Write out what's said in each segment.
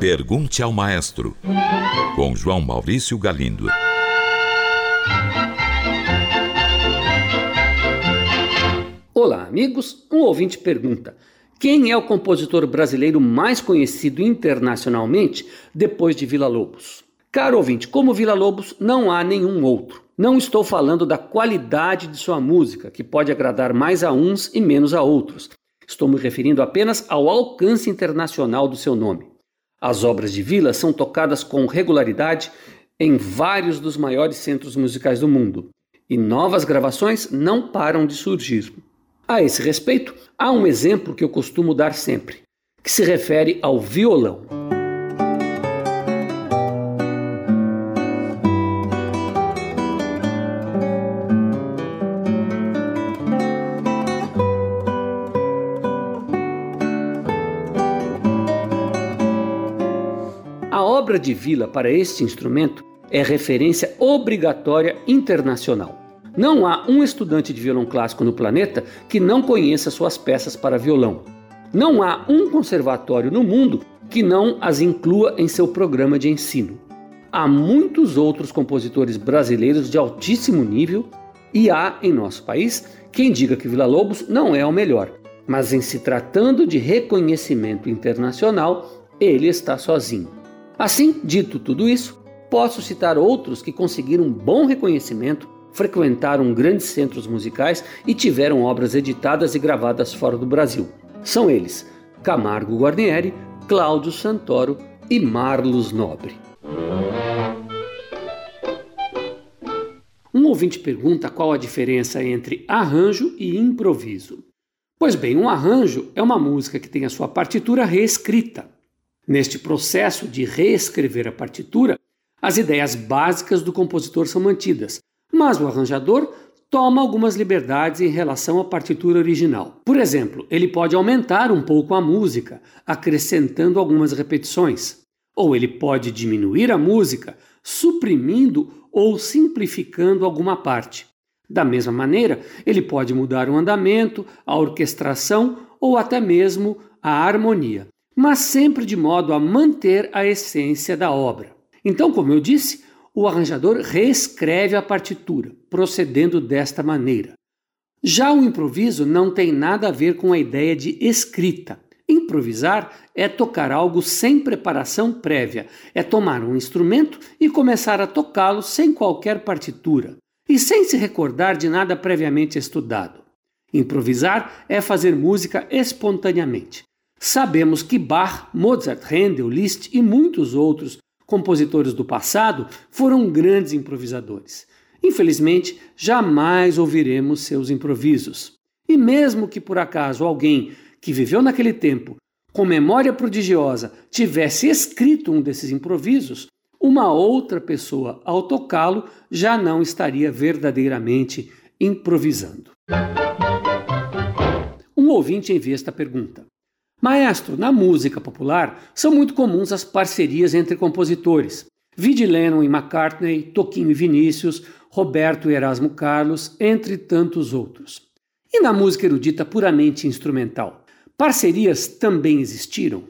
Pergunte ao Maestro, com João Maurício Galindo. Olá, amigos. Um ouvinte pergunta: quem é o compositor brasileiro mais conhecido internacionalmente depois de Vila Lobos? Caro ouvinte, como Vila Lobos, não há nenhum outro. Não estou falando da qualidade de sua música, que pode agradar mais a uns e menos a outros. Estou me referindo apenas ao alcance internacional do seu nome. As obras de Vila são tocadas com regularidade em vários dos maiores centros musicais do mundo, e novas gravações não param de surgir. A esse respeito, há um exemplo que eu costumo dar sempre, que se refere ao violão. Obra de Vila para este instrumento é referência obrigatória internacional. Não há um estudante de violão clássico no planeta que não conheça suas peças para violão. Não há um conservatório no mundo que não as inclua em seu programa de ensino. Há muitos outros compositores brasileiros de altíssimo nível e há em nosso país quem diga que Vila Lobos não é o melhor, mas em se tratando de reconhecimento internacional, ele está sozinho. Assim, dito tudo isso, posso citar outros que conseguiram bom reconhecimento, frequentaram grandes centros musicais e tiveram obras editadas e gravadas fora do Brasil. São eles Camargo Guarnieri, Cláudio Santoro e Marlos Nobre. Um ouvinte pergunta qual a diferença entre arranjo e improviso. Pois bem, um arranjo é uma música que tem a sua partitura reescrita. Neste processo de reescrever a partitura, as ideias básicas do compositor são mantidas, mas o arranjador toma algumas liberdades em relação à partitura original. Por exemplo, ele pode aumentar um pouco a música, acrescentando algumas repetições, ou ele pode diminuir a música, suprimindo ou simplificando alguma parte. Da mesma maneira, ele pode mudar o andamento, a orquestração ou até mesmo a harmonia mas sempre de modo a manter a essência da obra. Então, como eu disse, o arranjador reescreve a partitura, procedendo desta maneira. Já o improviso não tem nada a ver com a ideia de escrita. Improvisar é tocar algo sem preparação prévia, é tomar um instrumento e começar a tocá-lo sem qualquer partitura e sem se recordar de nada previamente estudado. Improvisar é fazer música espontaneamente. Sabemos que Bach, Mozart, Handel, Liszt e muitos outros compositores do passado foram grandes improvisadores. Infelizmente, jamais ouviremos seus improvisos. E mesmo que por acaso alguém que viveu naquele tempo, com memória prodigiosa, tivesse escrito um desses improvisos, uma outra pessoa, ao tocá-lo, já não estaria verdadeiramente improvisando. Um ouvinte envia esta pergunta: Maestro, na música popular são muito comuns as parcerias entre compositores. Vide Lennon e McCartney, Toquinho e Vinícius, Roberto e Erasmo Carlos, entre tantos outros. E na música erudita puramente instrumental, parcerias também existiram?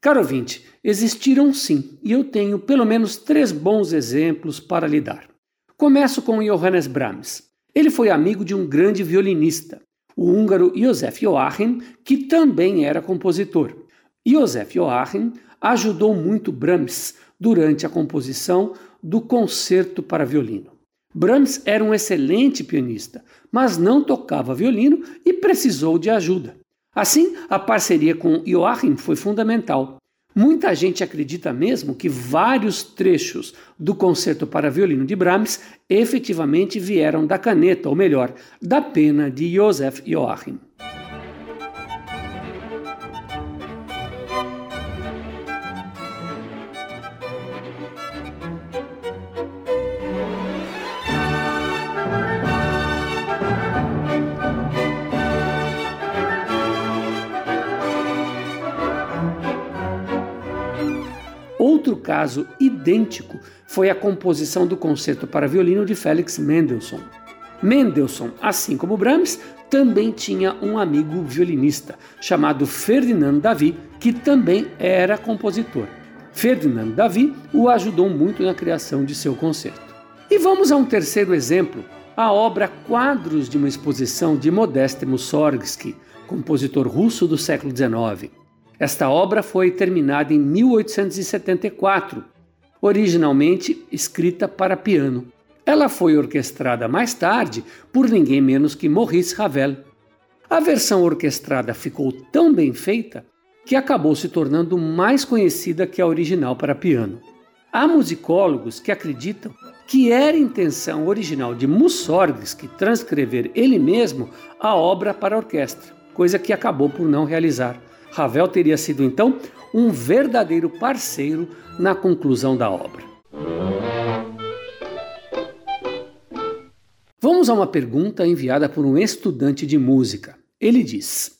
Caro ouvinte, existiram sim, e eu tenho pelo menos três bons exemplos para lhe dar. Começo com Johannes Brahms. Ele foi amigo de um grande violinista, o húngaro Josef Joachim, que também era compositor. Josef Joachim ajudou muito Brahms durante a composição do Concerto para Violino. Brahms era um excelente pianista, mas não tocava violino e precisou de ajuda. Assim, a parceria com Joachim foi fundamental. Muita gente acredita mesmo que vários trechos do concerto para violino de Brahms efetivamente vieram da caneta, ou melhor, da pena de Joseph Joachim. Outro caso idêntico foi a composição do concerto para violino de Felix Mendelssohn. Mendelssohn, assim como Brahms, também tinha um amigo violinista chamado Ferdinand Davi, que também era compositor. Ferdinand Davi o ajudou muito na criação de seu concerto. E vamos a um terceiro exemplo, a obra Quadros de uma exposição de Modeste Mussorgsky, compositor russo do século XIX. Esta obra foi terminada em 1874, originalmente escrita para piano. Ela foi orquestrada mais tarde por ninguém menos que Maurice Ravel. A versão orquestrada ficou tão bem feita que acabou se tornando mais conhecida que a original para piano. Há musicólogos que acreditam que era intenção original de Mussorgsky transcrever ele mesmo a obra para orquestra, coisa que acabou por não realizar. Ravel teria sido então um verdadeiro parceiro na conclusão da obra. Vamos a uma pergunta enviada por um estudante de música. Ele diz: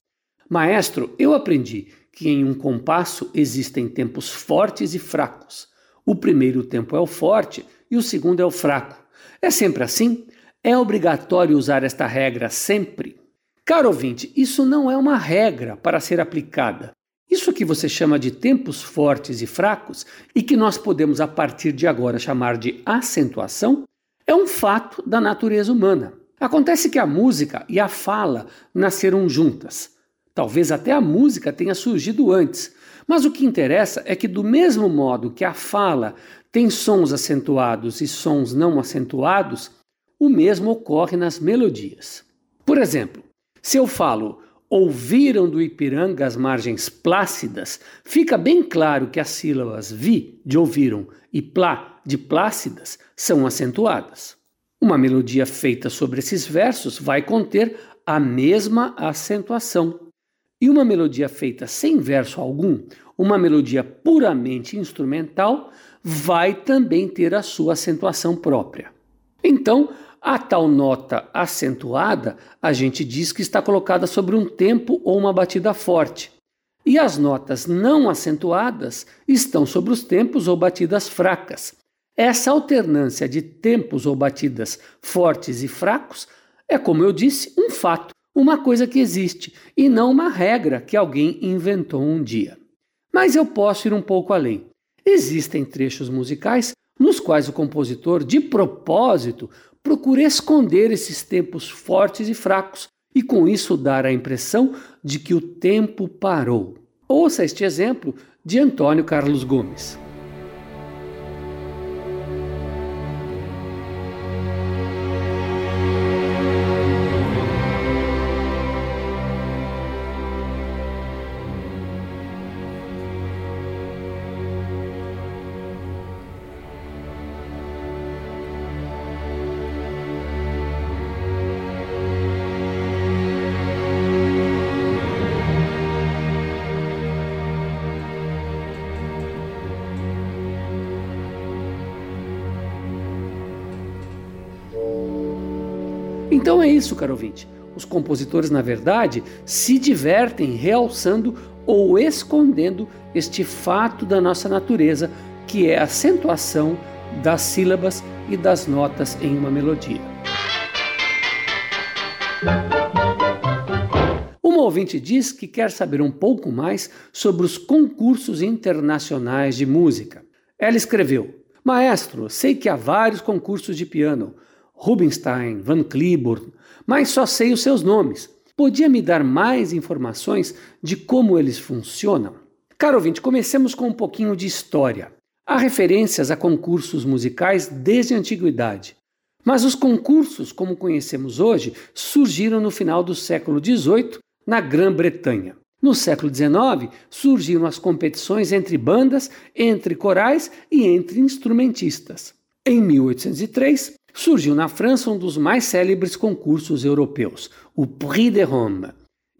Maestro, eu aprendi que em um compasso existem tempos fortes e fracos. O primeiro tempo é o forte e o segundo é o fraco. É sempre assim? É obrigatório usar esta regra sempre? Caro ouvinte, isso não é uma regra para ser aplicada. Isso que você chama de tempos fortes e fracos e que nós podemos a partir de agora chamar de acentuação é um fato da natureza humana. Acontece que a música e a fala nasceram juntas. Talvez até a música tenha surgido antes, mas o que interessa é que, do mesmo modo que a fala tem sons acentuados e sons não acentuados, o mesmo ocorre nas melodias. Por exemplo, se eu falo ouviram do Ipiranga as margens plácidas, fica bem claro que as sílabas vi de ouviram e plá de Plácidas são acentuadas. Uma melodia feita sobre esses versos vai conter a mesma acentuação. E uma melodia feita sem verso algum, uma melodia puramente instrumental, vai também ter a sua acentuação própria. Então, a tal nota acentuada, a gente diz que está colocada sobre um tempo ou uma batida forte. E as notas não acentuadas estão sobre os tempos ou batidas fracas. Essa alternância de tempos ou batidas fortes e fracos é, como eu disse, um fato, uma coisa que existe e não uma regra que alguém inventou um dia. Mas eu posso ir um pouco além. Existem trechos musicais nos quais o compositor, de propósito, procura esconder esses tempos fortes e fracos e com isso dar a impressão de que o tempo parou. Ouça este exemplo de Antônio Carlos Gomes. Então é isso, caro ouvinte. Os compositores, na verdade, se divertem realçando ou escondendo este fato da nossa natureza, que é a acentuação das sílabas e das notas em uma melodia. Uma ouvinte diz que quer saber um pouco mais sobre os concursos internacionais de música. Ela escreveu: Maestro, sei que há vários concursos de piano. Rubinstein, Van Cliburn, mas só sei os seus nomes. Podia me dar mais informações de como eles funcionam? Caro ouvinte, comecemos com um pouquinho de história. Há referências a concursos musicais desde a antiguidade. Mas os concursos, como conhecemos hoje, surgiram no final do século XVIII na Grã-Bretanha. No século XIX, surgiram as competições entre bandas, entre corais e entre instrumentistas. Em 1803, surgiu na França um dos mais célebres concursos europeus, o Prix de Rome.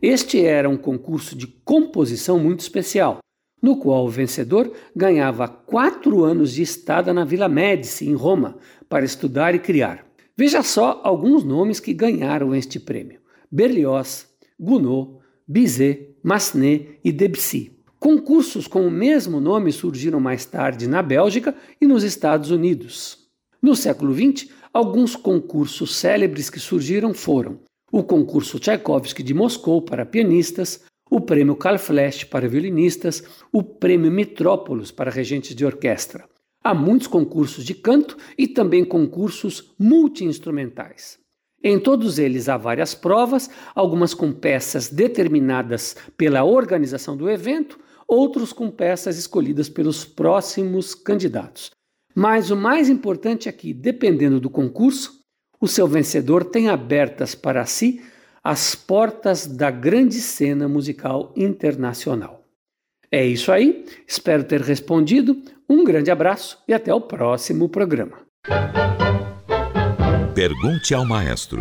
Este era um concurso de composição muito especial, no qual o vencedor ganhava quatro anos de estada na Vila Médici, em Roma, para estudar e criar. Veja só alguns nomes que ganharam este prêmio: Berlioz, Gounod, Bizet, Massenet e Debussy. Concursos com o mesmo nome surgiram mais tarde na Bélgica e nos Estados Unidos. No século XX, Alguns concursos célebres que surgiram foram o concurso Tchaikovsky de Moscou para pianistas, o prêmio Carl Flesch para violinistas, o prêmio Mitrópolis para regentes de orquestra. Há muitos concursos de canto e também concursos multiinstrumentais. Em todos eles há várias provas, algumas com peças determinadas pela organização do evento, outros com peças escolhidas pelos próximos candidatos. Mas o mais importante é que, dependendo do concurso, o seu vencedor tem abertas para si as portas da grande cena musical internacional. É isso aí, espero ter respondido. Um grande abraço e até o próximo programa. Pergunte ao maestro.